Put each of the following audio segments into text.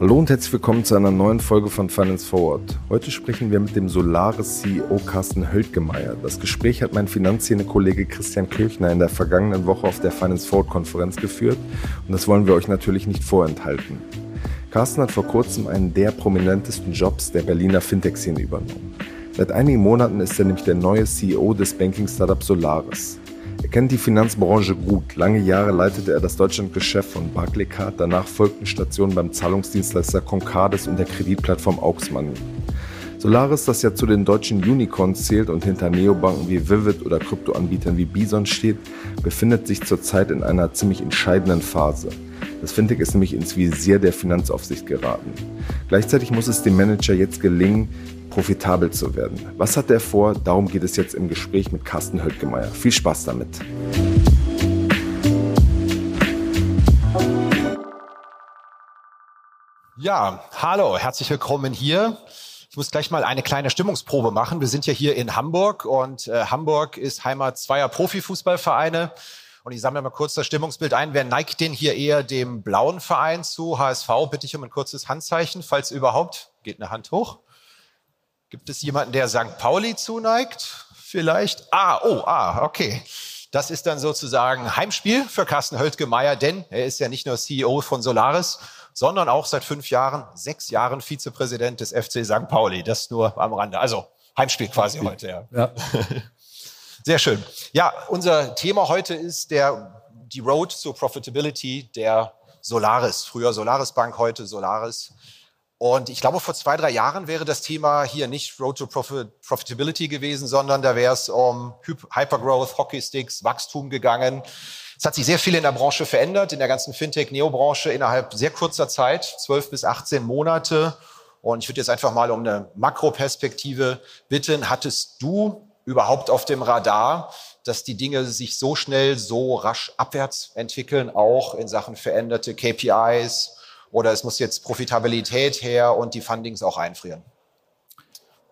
Hallo und herzlich willkommen zu einer neuen Folge von Finance Forward. Heute sprechen wir mit dem Solaris CEO Carsten Höltgemeier. Das Gespräch hat mein Finanzszene-Kollege Christian Kirchner in der vergangenen Woche auf der Finance Forward Konferenz geführt und das wollen wir euch natürlich nicht vorenthalten. Carsten hat vor kurzem einen der prominentesten Jobs der Berliner Fintech-Szene übernommen. Seit einigen Monaten ist er nämlich der neue CEO des Banking-Startups Solaris. Er kennt die Finanzbranche gut. Lange Jahre leitete er das Deutschlandgeschäft von Barclaycard. Danach folgten Stationen beim Zahlungsdienstleister Concardis und der Kreditplattform Auxmoney. Solaris, das ja zu den deutschen Unicorns zählt und hinter Neobanken wie Vivid oder Kryptoanbietern wie Bison steht, befindet sich zurzeit in einer ziemlich entscheidenden Phase. Das Fintech ist nämlich ins Visier der Finanzaufsicht geraten. Gleichzeitig muss es dem Manager jetzt gelingen, profitabel zu werden. Was hat er vor? Darum geht es jetzt im Gespräch mit Carsten Höttgemeier. Viel Spaß damit. Ja, hallo, herzlich willkommen hier. Ich muss gleich mal eine kleine Stimmungsprobe machen. Wir sind ja hier in Hamburg und äh, Hamburg ist Heimat zweier Profifußballvereine. Und ich sammle mal kurz das Stimmungsbild ein. Wer neigt denn hier eher dem blauen Verein zu? HSV, bitte ich um ein kurzes Handzeichen, falls überhaupt. Geht eine Hand hoch. Gibt es jemanden, der St. Pauli zuneigt? Vielleicht? Ah, oh, ah, okay. Das ist dann sozusagen Heimspiel für Carsten Höltgemeier, denn er ist ja nicht nur CEO von Solaris, sondern auch seit fünf Jahren, sechs Jahren Vizepräsident des FC St. Pauli. Das nur am Rande. Also Heimspiel quasi heute, ja. ja. Sehr schön. Ja, unser Thema heute ist der, die Road zur Profitability der Solaris. Früher Solaris Bank, heute Solaris. Und ich glaube, vor zwei, drei Jahren wäre das Thema hier nicht Road to Profit, Profitability gewesen, sondern da wäre es um Hypergrowth, Hockeysticks, Wachstum gegangen. Es hat sich sehr viel in der Branche verändert, in der ganzen Fintech-Neo-Branche innerhalb sehr kurzer Zeit, zwölf bis 18 Monate. Und ich würde jetzt einfach mal um eine Makroperspektive bitten. Hattest du überhaupt auf dem Radar, dass die Dinge sich so schnell, so rasch abwärts entwickeln, auch in Sachen veränderte KPIs, oder es muss jetzt Profitabilität her und die Fundings auch einfrieren?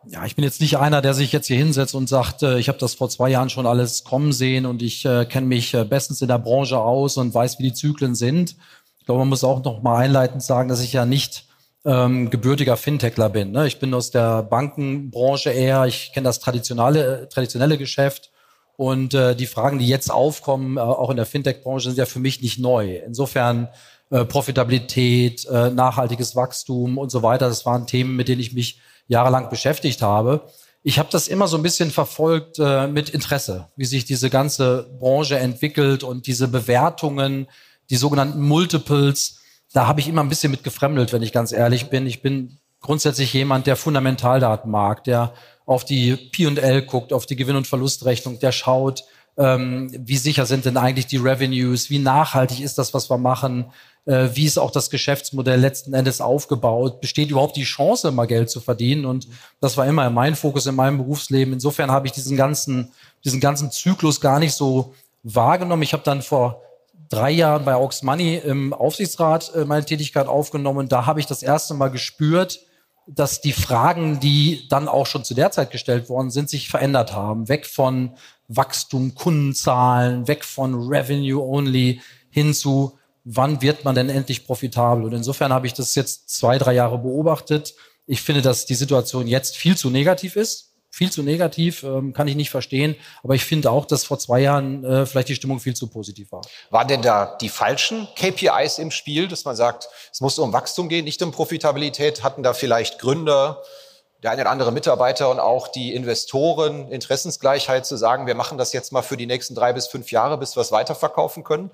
Ja, ich bin jetzt nicht einer, der sich jetzt hier hinsetzt und sagt, äh, ich habe das vor zwei Jahren schon alles kommen sehen und ich äh, kenne mich äh, bestens in der Branche aus und weiß, wie die Zyklen sind. Ich glaube, man muss auch noch mal einleitend sagen, dass ich ja nicht ähm, gebürtiger Fintechler bin. Ne? Ich bin aus der Bankenbranche eher, ich kenne das traditionelle, traditionelle Geschäft und äh, die Fragen, die jetzt aufkommen, äh, auch in der Fintech-Branche, sind ja für mich nicht neu. Insofern äh, Profitabilität, äh, nachhaltiges Wachstum und so weiter. Das waren Themen, mit denen ich mich jahrelang beschäftigt habe. Ich habe das immer so ein bisschen verfolgt äh, mit Interesse, wie sich diese ganze Branche entwickelt und diese Bewertungen, die sogenannten Multiples. Da habe ich immer ein bisschen mit gefremdelt, wenn ich ganz ehrlich bin. Ich bin grundsätzlich jemand, der Fundamentaldaten mag, der auf die P&L guckt, auf die Gewinn- und Verlustrechnung, der schaut, ähm, wie sicher sind denn eigentlich die Revenues, wie nachhaltig ist das, was wir machen, äh, wie ist auch das Geschäftsmodell letzten Endes aufgebaut, besteht überhaupt die Chance, mal Geld zu verdienen und das war immer mein Fokus in meinem Berufsleben. Insofern habe ich diesen ganzen, diesen ganzen Zyklus gar nicht so wahrgenommen. Ich habe dann vor drei Jahren bei Aux Money im Aufsichtsrat äh, meine Tätigkeit aufgenommen da habe ich das erste Mal gespürt, dass die Fragen, die dann auch schon zu der Zeit gestellt worden sind, sich verändert haben. Weg von Wachstum, Kundenzahlen, weg von Revenue only hin zu, wann wird man denn endlich profitabel? Und insofern habe ich das jetzt zwei, drei Jahre beobachtet. Ich finde, dass die Situation jetzt viel zu negativ ist. Viel zu negativ, ähm, kann ich nicht verstehen. Aber ich finde auch, dass vor zwei Jahren äh, vielleicht die Stimmung viel zu positiv war. Waren denn da die falschen KPIs im Spiel, dass man sagt, es muss um Wachstum gehen, nicht um Profitabilität? Hatten da vielleicht Gründer, der eine oder andere Mitarbeiter und auch die Investoren Interessensgleichheit zu sagen, wir machen das jetzt mal für die nächsten drei bis fünf Jahre, bis wir es weiterverkaufen können?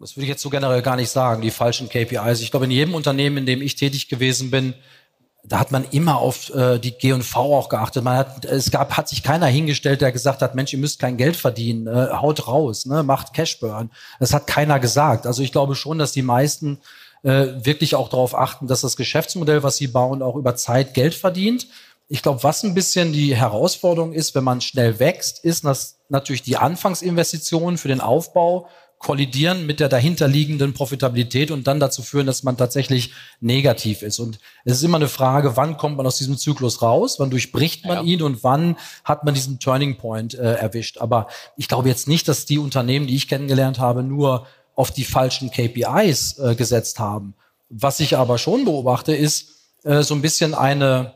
Das würde ich jetzt so generell gar nicht sagen, die falschen KPIs. Ich glaube, in jedem Unternehmen, in dem ich tätig gewesen bin, da hat man immer auf äh, die G&V auch geachtet. Man hat, es gab, hat sich keiner hingestellt, der gesagt hat, Mensch, ihr müsst kein Geld verdienen, äh, haut raus, ne, macht Cashburn. Das hat keiner gesagt. Also ich glaube schon, dass die meisten äh, wirklich auch darauf achten, dass das Geschäftsmodell, was sie bauen, auch über Zeit Geld verdient. Ich glaube, was ein bisschen die Herausforderung ist, wenn man schnell wächst, ist dass natürlich die Anfangsinvestitionen für den Aufbau kollidieren mit der dahinterliegenden Profitabilität und dann dazu führen, dass man tatsächlich negativ ist. Und es ist immer eine Frage, wann kommt man aus diesem Zyklus raus, wann durchbricht man ja. ihn und wann hat man diesen Turning Point äh, erwischt. Aber ich glaube jetzt nicht, dass die Unternehmen, die ich kennengelernt habe, nur auf die falschen KPIs äh, gesetzt haben. Was ich aber schon beobachte, ist äh, so ein bisschen eine,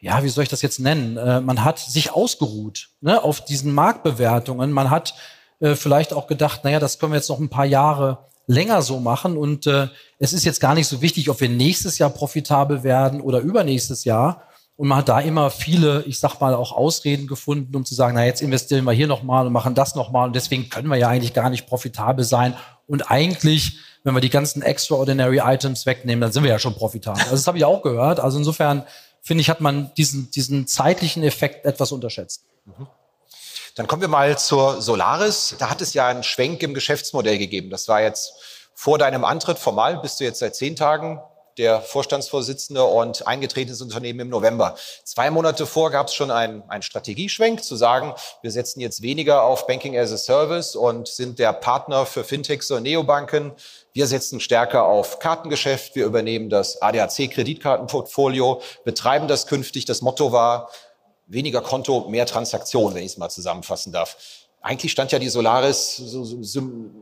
ja, wie soll ich das jetzt nennen? Äh, man hat sich ausgeruht ne, auf diesen Marktbewertungen. Man hat äh, vielleicht auch gedacht, naja, das können wir jetzt noch ein paar Jahre länger so machen und äh, es ist jetzt gar nicht so wichtig, ob wir nächstes Jahr profitabel werden oder übernächstes Jahr. Und man hat da immer viele, ich sag mal, auch Ausreden gefunden, um zu sagen, na jetzt investieren wir hier nochmal und machen das nochmal und deswegen können wir ja eigentlich gar nicht profitabel sein. Und eigentlich, wenn wir die ganzen extraordinary Items wegnehmen, dann sind wir ja schon profitabel. Also das habe ich auch gehört. Also insofern finde ich, hat man diesen, diesen zeitlichen Effekt etwas unterschätzt. Mhm. Dann kommen wir mal zur Solaris. Da hat es ja einen Schwenk im Geschäftsmodell gegeben. Das war jetzt vor deinem Antritt formal, bist du jetzt seit zehn Tagen der Vorstandsvorsitzende und eingetretenes Unternehmen im November. Zwei Monate vor gab es schon einen, einen Strategieschwenk, zu sagen, wir setzen jetzt weniger auf Banking as a Service und sind der Partner für Fintechs und Neobanken. Wir setzen stärker auf Kartengeschäft. Wir übernehmen das ADAC-Kreditkartenportfolio, betreiben das künftig. Das Motto war, weniger Konto, mehr Transaktion, wenn ich es mal zusammenfassen darf. Eigentlich stand ja die Solaris so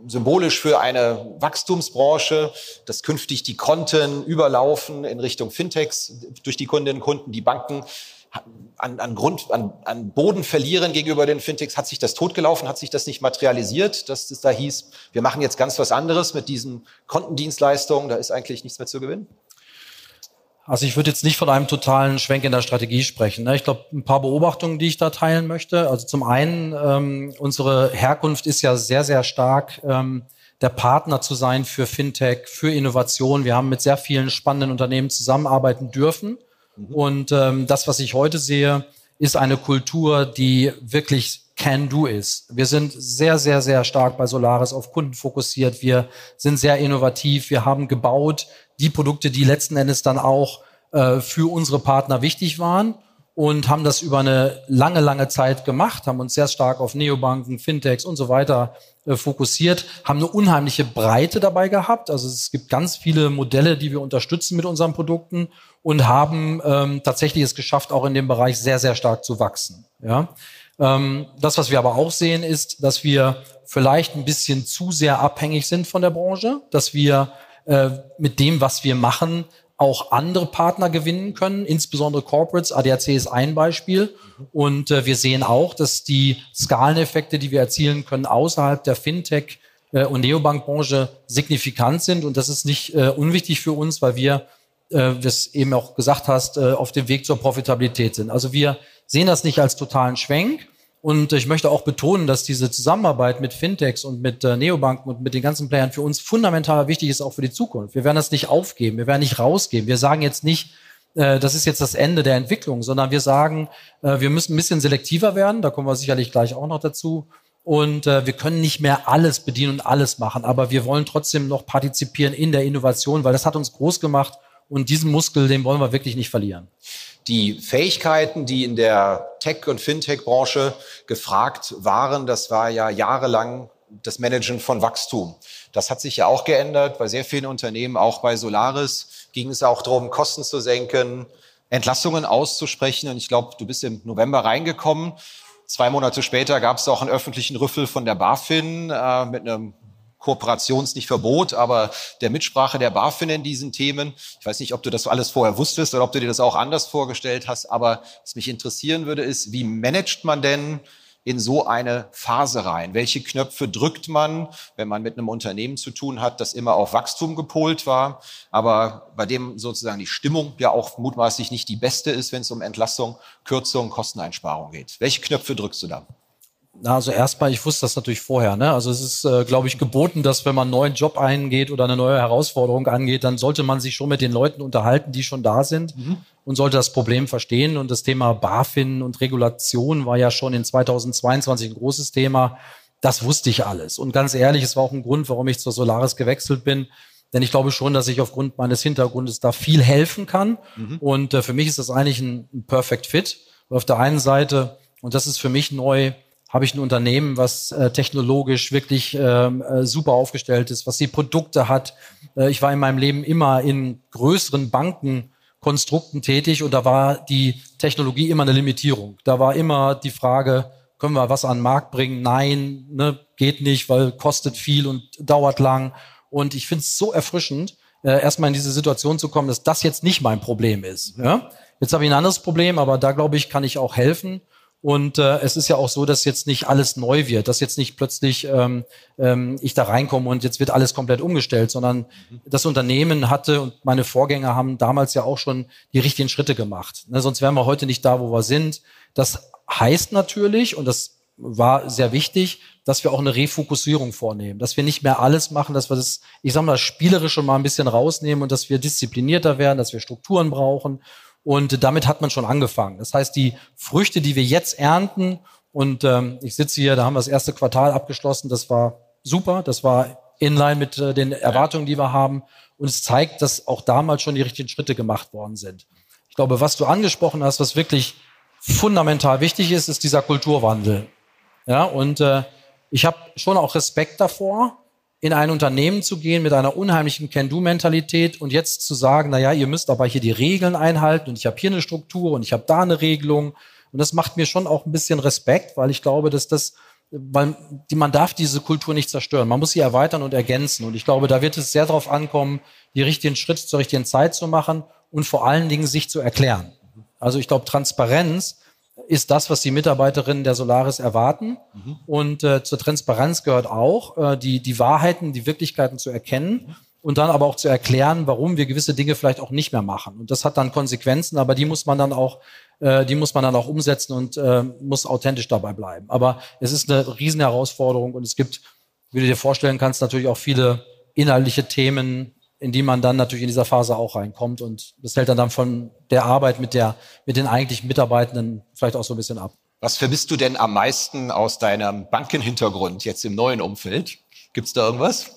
symbolisch für eine Wachstumsbranche, dass künftig die Konten überlaufen in Richtung Fintechs durch die Kundinnen und Kunden, die Banken an, an Grund, an, an Boden verlieren gegenüber den Fintechs. Hat sich das totgelaufen? Hat sich das nicht materialisiert, dass es da hieß, wir machen jetzt ganz was anderes mit diesen Kontendienstleistungen? Da ist eigentlich nichts mehr zu gewinnen? Also ich würde jetzt nicht von einem totalen Schwenk in der Strategie sprechen. Ne? Ich glaube, ein paar Beobachtungen, die ich da teilen möchte. Also zum einen, ähm, unsere Herkunft ist ja sehr, sehr stark, ähm, der Partner zu sein für Fintech, für Innovation. Wir haben mit sehr vielen spannenden Unternehmen zusammenarbeiten dürfen. Mhm. Und ähm, das, was ich heute sehe, ist eine Kultur, die wirklich Can-Do ist. Wir sind sehr, sehr, sehr stark bei Solaris auf Kunden fokussiert. Wir sind sehr innovativ. Wir haben gebaut die Produkte, die letzten Endes dann auch äh, für unsere Partner wichtig waren und haben das über eine lange, lange Zeit gemacht, haben uns sehr stark auf Neobanken, Fintechs und so weiter äh, fokussiert, haben eine unheimliche Breite dabei gehabt. Also es gibt ganz viele Modelle, die wir unterstützen mit unseren Produkten und haben ähm, tatsächlich es geschafft, auch in dem Bereich sehr, sehr stark zu wachsen. Ja. Ähm, das, was wir aber auch sehen, ist, dass wir vielleicht ein bisschen zu sehr abhängig sind von der Branche, dass wir äh, mit dem, was wir machen, auch andere Partner gewinnen können, insbesondere Corporates. ADAC ist ein Beispiel. Und äh, wir sehen auch, dass die Skaleneffekte, die wir erzielen können, außerhalb der Fintech- äh, und Neobankbranche signifikant sind. Und das ist nicht äh, unwichtig für uns, weil wir, äh, wie es eben auch gesagt hast, äh, auf dem Weg zur Profitabilität sind. Also wir sehen das nicht als totalen Schwenk, und ich möchte auch betonen, dass diese Zusammenarbeit mit Fintechs und mit äh, Neobanken und mit den ganzen Playern für uns fundamental wichtig ist, auch für die Zukunft. Wir werden das nicht aufgeben, wir werden nicht rausgeben. Wir sagen jetzt nicht, äh, das ist jetzt das Ende der Entwicklung, sondern wir sagen, äh, wir müssen ein bisschen selektiver werden. Da kommen wir sicherlich gleich auch noch dazu. Und äh, wir können nicht mehr alles bedienen und alles machen, aber wir wollen trotzdem noch partizipieren in der Innovation, weil das hat uns groß gemacht und diesen Muskel, den wollen wir wirklich nicht verlieren die Fähigkeiten, die in der Tech- und Fintech-Branche gefragt waren, das war ja jahrelang das Managen von Wachstum. Das hat sich ja auch geändert. Bei sehr vielen Unternehmen, auch bei Solaris, ging es auch darum, Kosten zu senken, Entlassungen auszusprechen. Und ich glaube, du bist im November reingekommen. Zwei Monate später gab es auch einen öffentlichen Rüffel von der BaFin äh, mit einem Kooperations nicht Verbot, aber der Mitsprache der BaFin in diesen Themen. Ich weiß nicht, ob du das alles vorher wusstest oder ob du dir das auch anders vorgestellt hast, aber was mich interessieren würde, ist, wie managt man denn in so eine Phase rein? Welche Knöpfe drückt man, wenn man mit einem Unternehmen zu tun hat, das immer auf Wachstum gepolt war, aber bei dem sozusagen die Stimmung ja auch mutmaßlich nicht die beste ist, wenn es um Entlassung, Kürzung, Kosteneinsparung geht? Welche Knöpfe drückst du da? Na, also erstmal, ich wusste das natürlich vorher. Ne? Also es ist, äh, glaube ich, geboten, dass wenn man einen neuen Job eingeht oder eine neue Herausforderung angeht, dann sollte man sich schon mit den Leuten unterhalten, die schon da sind mhm. und sollte das Problem verstehen. Und das Thema BaFin und Regulation war ja schon in 2022 ein großes Thema. Das wusste ich alles. Und ganz ehrlich, es war auch ein Grund, warum ich zur Solaris gewechselt bin. Denn ich glaube schon, dass ich aufgrund meines Hintergrundes da viel helfen kann. Mhm. Und äh, für mich ist das eigentlich ein, ein Perfect Fit. auf der einen Seite, und das ist für mich neu, habe ich ein Unternehmen, was äh, technologisch wirklich ähm, äh, super aufgestellt ist, was die Produkte hat. Äh, ich war in meinem Leben immer in größeren Bankenkonstrukten tätig und da war die Technologie immer eine Limitierung. Da war immer die Frage, können wir was an den Markt bringen? Nein, ne, geht nicht, weil kostet viel und dauert lang. Und ich finde es so erfrischend, äh, erstmal in diese Situation zu kommen, dass das jetzt nicht mein Problem ist. Ja? Jetzt habe ich ein anderes Problem, aber da glaube ich, kann ich auch helfen. Und äh, es ist ja auch so, dass jetzt nicht alles neu wird, dass jetzt nicht plötzlich ähm, ähm, ich da reinkomme und jetzt wird alles komplett umgestellt, sondern mhm. das Unternehmen hatte und meine Vorgänger haben damals ja auch schon die richtigen Schritte gemacht. Ne, sonst wären wir heute nicht da, wo wir sind. Das heißt natürlich, und das war sehr wichtig, dass wir auch eine Refokussierung vornehmen, dass wir nicht mehr alles machen, dass wir das, ich sag mal, das Spielerische mal ein bisschen rausnehmen und dass wir disziplinierter werden, dass wir Strukturen brauchen und damit hat man schon angefangen. Das heißt, die Früchte, die wir jetzt ernten, und ähm, ich sitze hier, da haben wir das erste Quartal abgeschlossen, das war super, das war inline mit äh, den Erwartungen, die wir haben. Und es zeigt, dass auch damals schon die richtigen Schritte gemacht worden sind. Ich glaube, was du angesprochen hast, was wirklich fundamental wichtig ist, ist dieser Kulturwandel. Ja, und äh, ich habe schon auch Respekt davor, in ein Unternehmen zu gehen mit einer unheimlichen Can-Do-Mentalität und jetzt zu sagen, na ja, ihr müsst aber hier die Regeln einhalten und ich habe hier eine Struktur und ich habe da eine Regelung. Und das macht mir schon auch ein bisschen Respekt, weil ich glaube, dass das, weil die, man darf diese Kultur nicht zerstören. Man muss sie erweitern und ergänzen. Und ich glaube, da wird es sehr darauf ankommen, die richtigen Schritte zur richtigen Zeit zu machen und vor allen Dingen sich zu erklären. Also ich glaube, Transparenz ist das, was die Mitarbeiterinnen der Solaris erwarten. Mhm. Und äh, zur Transparenz gehört auch, äh, die, die Wahrheiten, die Wirklichkeiten zu erkennen und dann aber auch zu erklären, warum wir gewisse Dinge vielleicht auch nicht mehr machen. Und das hat dann Konsequenzen, aber die muss man dann auch, äh, die muss man dann auch umsetzen und äh, muss authentisch dabei bleiben. Aber es ist eine Riesenherausforderung und es gibt, wie du dir vorstellen kannst, natürlich auch viele inhaltliche Themen, in die man dann natürlich in dieser Phase auch reinkommt. Und das hält dann, dann von der Arbeit mit, der, mit den eigentlichen Mitarbeitenden vielleicht auch so ein bisschen ab. Was vermisst du denn am meisten aus deinem Bankenhintergrund jetzt im neuen Umfeld? Gibt's da irgendwas?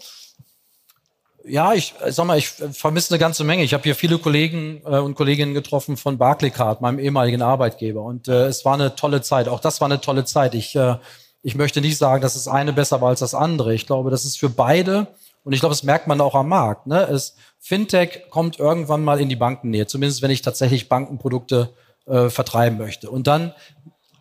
Ja, ich sag mal, ich vermisse eine ganze Menge. Ich habe hier viele Kollegen äh, und Kolleginnen getroffen von Barclaycard, meinem ehemaligen Arbeitgeber. Und äh, es war eine tolle Zeit. Auch das war eine tolle Zeit. Ich, äh, ich möchte nicht sagen, dass das eine besser war als das andere. Ich glaube, das ist für beide und ich glaube, das merkt man auch am Markt. Ne? Es, Fintech kommt irgendwann mal in die Bankennähe, zumindest wenn ich tatsächlich Bankenprodukte äh, vertreiben möchte. Und dann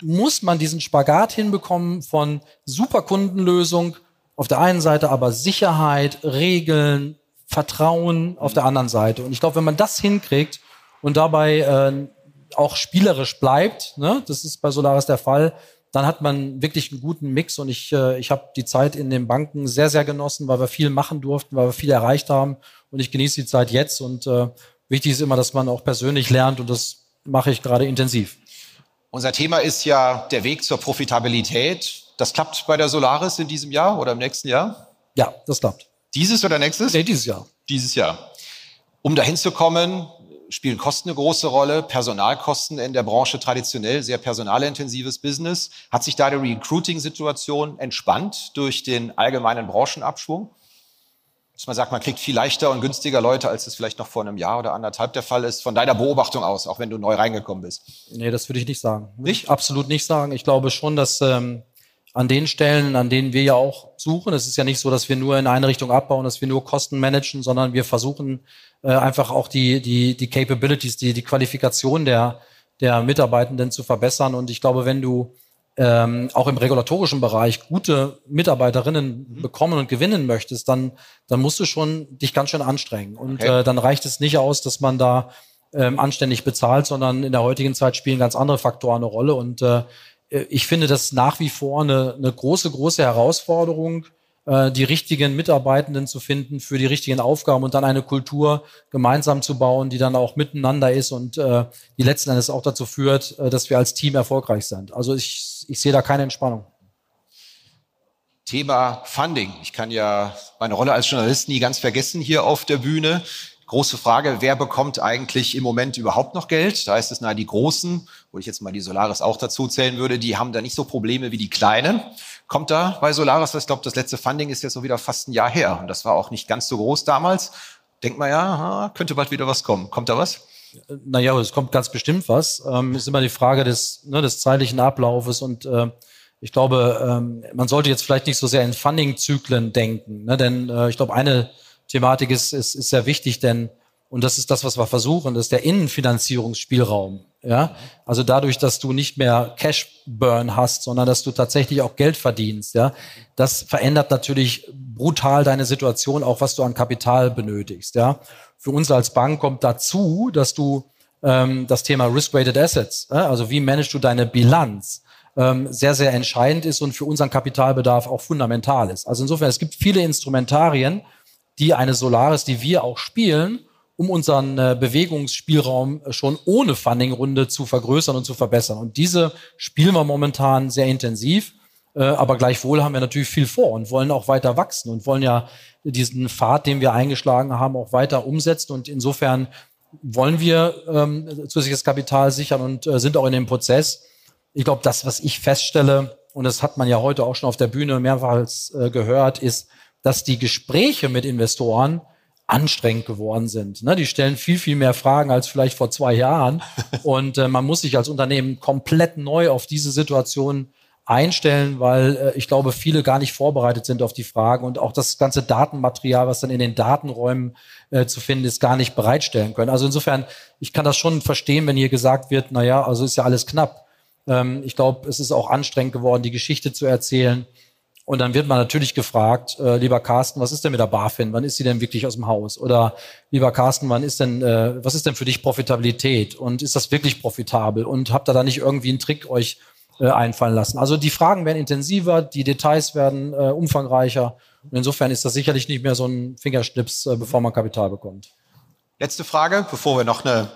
muss man diesen Spagat hinbekommen von Superkundenlösung auf der einen Seite, aber Sicherheit, Regeln, Vertrauen auf der anderen Seite. Und ich glaube, wenn man das hinkriegt und dabei äh, auch spielerisch bleibt, ne, das ist bei Solaris der Fall, dann hat man wirklich einen guten Mix und ich, äh, ich habe die Zeit in den Banken sehr, sehr genossen, weil wir viel machen durften, weil wir viel erreicht haben und ich genieße die Zeit jetzt und äh, wichtig ist immer, dass man auch persönlich lernt und das mache ich gerade intensiv. Unser Thema ist ja der Weg zur Profitabilität. Das klappt bei der Solaris in diesem Jahr oder im nächsten Jahr? Ja, das klappt. Dieses oder nächstes? Nee, dieses Jahr. Dieses Jahr. Um dahin zu kommen, spielen Kosten eine große Rolle, Personalkosten in der Branche traditionell, sehr personalintensives Business. Hat sich da die Recruiting-Situation entspannt durch den allgemeinen Branchenabschwung? Dass man sagt, man kriegt viel leichter und günstiger Leute, als es vielleicht noch vor einem Jahr oder anderthalb der Fall ist, von deiner Beobachtung aus, auch wenn du neu reingekommen bist? Nee, das würde ich nicht sagen. Nicht? Absolut nicht sagen. Ich glaube schon, dass ähm, an den Stellen, an denen wir ja auch suchen, es ist ja nicht so, dass wir nur in eine Richtung abbauen, dass wir nur Kosten managen, sondern wir versuchen äh, einfach auch die, die, die Capabilities, die, die Qualifikation der, der Mitarbeitenden zu verbessern. Und ich glaube, wenn du ähm, auch im regulatorischen Bereich gute Mitarbeiterinnen mhm. bekommen und gewinnen möchtest, dann, dann musst du schon dich ganz schön anstrengen. Und okay. äh, dann reicht es nicht aus, dass man da ähm, anständig bezahlt, sondern in der heutigen Zeit spielen ganz andere Faktoren eine Rolle. Und äh, ich finde das nach wie vor eine, eine große, große Herausforderung, äh, die richtigen Mitarbeitenden zu finden für die richtigen Aufgaben und dann eine Kultur gemeinsam zu bauen, die dann auch miteinander ist und äh, die letzten Endes auch dazu führt, äh, dass wir als Team erfolgreich sind. Also ich, ich sehe da keine Entspannung. Thema Funding. Ich kann ja meine Rolle als Journalist nie ganz vergessen hier auf der Bühne. Große Frage, wer bekommt eigentlich im Moment überhaupt noch Geld? Da heißt es, na, die Großen, wo ich jetzt mal die Solaris auch dazu zählen würde, die haben da nicht so Probleme wie die Kleinen. Kommt da bei Solaris, ich glaube, das letzte Funding ist jetzt so wieder fast ein Jahr her. Und das war auch nicht ganz so groß damals. Denkt man ja, könnte bald wieder was kommen. Kommt da was? Naja, es kommt ganz bestimmt was. Ähm, ist immer die Frage des, ne, des zeitlichen Ablaufes und äh, Ich glaube, ähm, man sollte jetzt vielleicht nicht so sehr in Funding-Zyklen denken, ne? denn äh, ich glaube, eine Thematik ist, ist, ist sehr wichtig, denn und das ist das, was wir versuchen, das ist der Innenfinanzierungsspielraum. Ja, also dadurch, dass du nicht mehr Cash Burn hast, sondern dass du tatsächlich auch Geld verdienst. Ja, das verändert natürlich brutal deine Situation, auch was du an Kapital benötigst. Ja, für uns als Bank kommt dazu, dass du ähm, das Thema Risk-Weighted Assets, ja? also wie managst du deine Bilanz, ähm, sehr, sehr entscheidend ist und für unseren Kapitalbedarf auch fundamental ist. Also insofern, es gibt viele Instrumentarien, die eine Solaris, die wir auch spielen, um unseren äh, Bewegungsspielraum schon ohne Funding-Runde zu vergrößern und zu verbessern. Und diese spielen wir momentan sehr intensiv. Äh, aber gleichwohl haben wir natürlich viel vor und wollen auch weiter wachsen und wollen ja diesen Pfad, den wir eingeschlagen haben, auch weiter umsetzen. Und insofern wollen wir ähm, zusätzliches Kapital sichern und äh, sind auch in dem Prozess. Ich glaube, das, was ich feststelle, und das hat man ja heute auch schon auf der Bühne mehrfach äh, gehört, ist, dass die Gespräche mit Investoren anstrengend geworden sind. Ne? Die stellen viel, viel mehr Fragen als vielleicht vor zwei Jahren. Und äh, man muss sich als Unternehmen komplett neu auf diese Situation einstellen, weil äh, ich glaube, viele gar nicht vorbereitet sind auf die Fragen und auch das ganze Datenmaterial, was dann in den Datenräumen äh, zu finden ist, gar nicht bereitstellen können. Also insofern, ich kann das schon verstehen, wenn hier gesagt wird, na ja, also ist ja alles knapp. Ähm, ich glaube, es ist auch anstrengend geworden, die Geschichte zu erzählen. Und dann wird man natürlich gefragt, äh, lieber Carsten, was ist denn mit der BaFin? Wann ist sie denn wirklich aus dem Haus? Oder lieber Carsten, wann ist denn, äh, was ist denn für dich Profitabilität? Und ist das wirklich profitabel? Und habt ihr da nicht irgendwie einen Trick euch äh, einfallen lassen? Also die Fragen werden intensiver, die Details werden äh, umfangreicher. Und insofern ist das sicherlich nicht mehr so ein Fingerschnips, äh, bevor man Kapital bekommt. Letzte Frage, bevor wir noch einen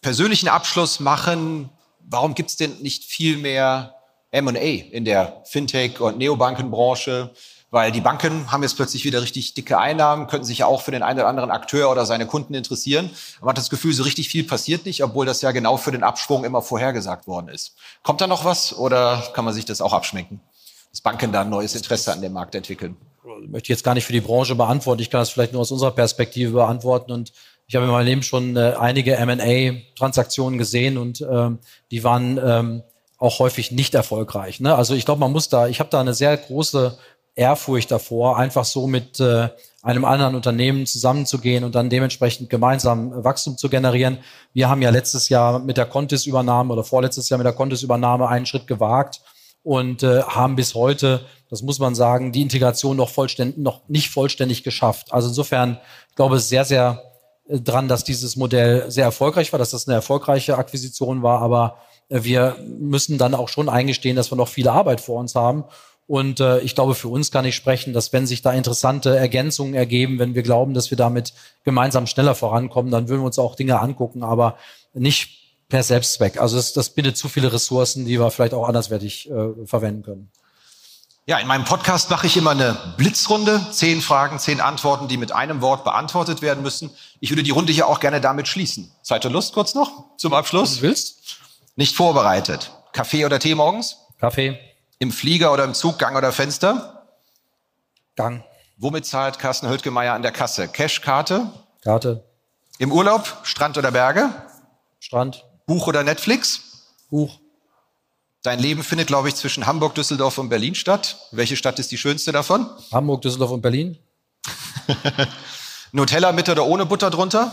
persönlichen Abschluss machen. Warum gibt es denn nicht viel mehr M&A in der Fintech- und Neobankenbranche, weil die Banken haben jetzt plötzlich wieder richtig dicke Einnahmen, könnten sich ja auch für den einen oder anderen Akteur oder seine Kunden interessieren. Man hat das Gefühl, so richtig viel passiert nicht, obwohl das ja genau für den Abschwung immer vorhergesagt worden ist. Kommt da noch was oder kann man sich das auch abschminken? Dass Banken da ein neues Interesse an dem Markt entwickeln? Ich möchte jetzt gar nicht für die Branche beantworten. Ich kann das vielleicht nur aus unserer Perspektive beantworten und ich habe in meinem Leben schon äh, einige M&A-Transaktionen gesehen und ähm, die waren ähm, auch häufig nicht erfolgreich. Ne? Also ich glaube, man muss da, ich habe da eine sehr große Ehrfurcht davor, einfach so mit äh, einem anderen Unternehmen zusammenzugehen und dann dementsprechend gemeinsam Wachstum zu generieren. Wir haben ja letztes Jahr mit der Contis-Übernahme oder vorletztes Jahr mit der Contis-Übernahme einen Schritt gewagt und äh, haben bis heute, das muss man sagen, die Integration noch vollständig, noch nicht vollständig geschafft. Also insofern, ich glaube, sehr, sehr äh, dran, dass dieses Modell sehr erfolgreich war, dass das eine erfolgreiche Akquisition war, aber wir müssen dann auch schon eingestehen, dass wir noch viele Arbeit vor uns haben. Und äh, ich glaube, für uns kann ich sprechen, dass wenn sich da interessante Ergänzungen ergeben, wenn wir glauben, dass wir damit gemeinsam schneller vorankommen, dann würden wir uns auch Dinge angucken, aber nicht per Selbstzweck. Also das, das bindet zu viele Ressourcen, die wir vielleicht auch anderswertig äh, verwenden können. Ja, in meinem Podcast mache ich immer eine Blitzrunde. Zehn Fragen, zehn Antworten, die mit einem Wort beantwortet werden müssen. Ich würde die Runde hier auch gerne damit schließen. Zeit und Lust kurz noch zum Abschluss? Du willst? Nicht vorbereitet. Kaffee oder Tee morgens? Kaffee. Im Flieger oder im Zug, Gang oder Fenster? Gang. Womit zahlt Carsten Höltgemeier an der Kasse? Cash, Karte? Karte. Im Urlaub, Strand oder Berge? Strand. Buch oder Netflix? Buch. Dein Leben findet, glaube ich, zwischen Hamburg, Düsseldorf und Berlin statt. Welche Stadt ist die schönste davon? Hamburg, Düsseldorf und Berlin. Nutella mit oder ohne Butter drunter?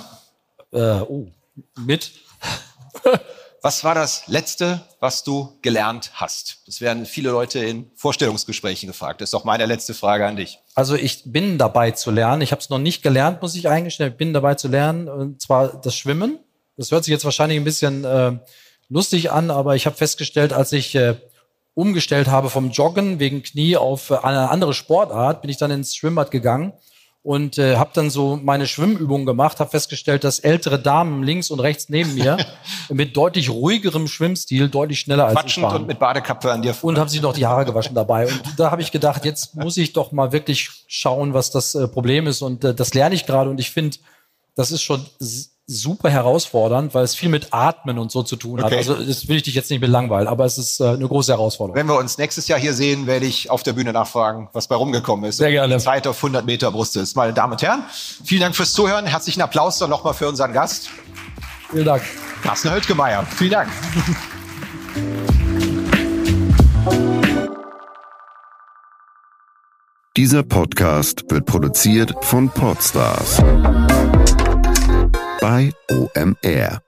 Äh, oh, mit. Was war das Letzte, was du gelernt hast? Das werden viele Leute in Vorstellungsgesprächen gefragt. Das ist auch meine letzte Frage an dich. Also ich bin dabei zu lernen. Ich habe es noch nicht gelernt, muss ich eingestehen. Ich bin dabei zu lernen, und zwar das Schwimmen. Das hört sich jetzt wahrscheinlich ein bisschen äh, lustig an, aber ich habe festgestellt, als ich äh, umgestellt habe vom Joggen wegen Knie auf äh, eine andere Sportart, bin ich dann ins Schwimmbad gegangen und äh, habe dann so meine Schwimmübungen gemacht, habe festgestellt, dass ältere Damen links und rechts neben mir mit deutlich ruhigerem Schwimmstil deutlich schneller als Quatschend ich waren. und mit Badekappe an dir. Und haben sich noch die Haare gewaschen dabei. Und da habe ich gedacht, jetzt muss ich doch mal wirklich schauen, was das äh, Problem ist. Und äh, das lerne ich gerade. Und ich finde, das ist schon super herausfordernd, weil es viel mit Atmen und so zu tun hat. Okay. Also das will ich dich jetzt nicht mit langweilen, aber es ist äh, eine große Herausforderung. Wenn wir uns nächstes Jahr hier sehen, werde ich auf der Bühne nachfragen, was bei rumgekommen ist. Sehr gerne. Zeit auf 100 Meter Brust ist. Meine Damen und Herren, vielen Dank fürs Zuhören. Herzlichen Applaus dann nochmal für unseren Gast, Vielen Dank. Carsten Höltgemeier. Vielen Dank. Dieser Podcast wird produziert von Podstars bei OMR.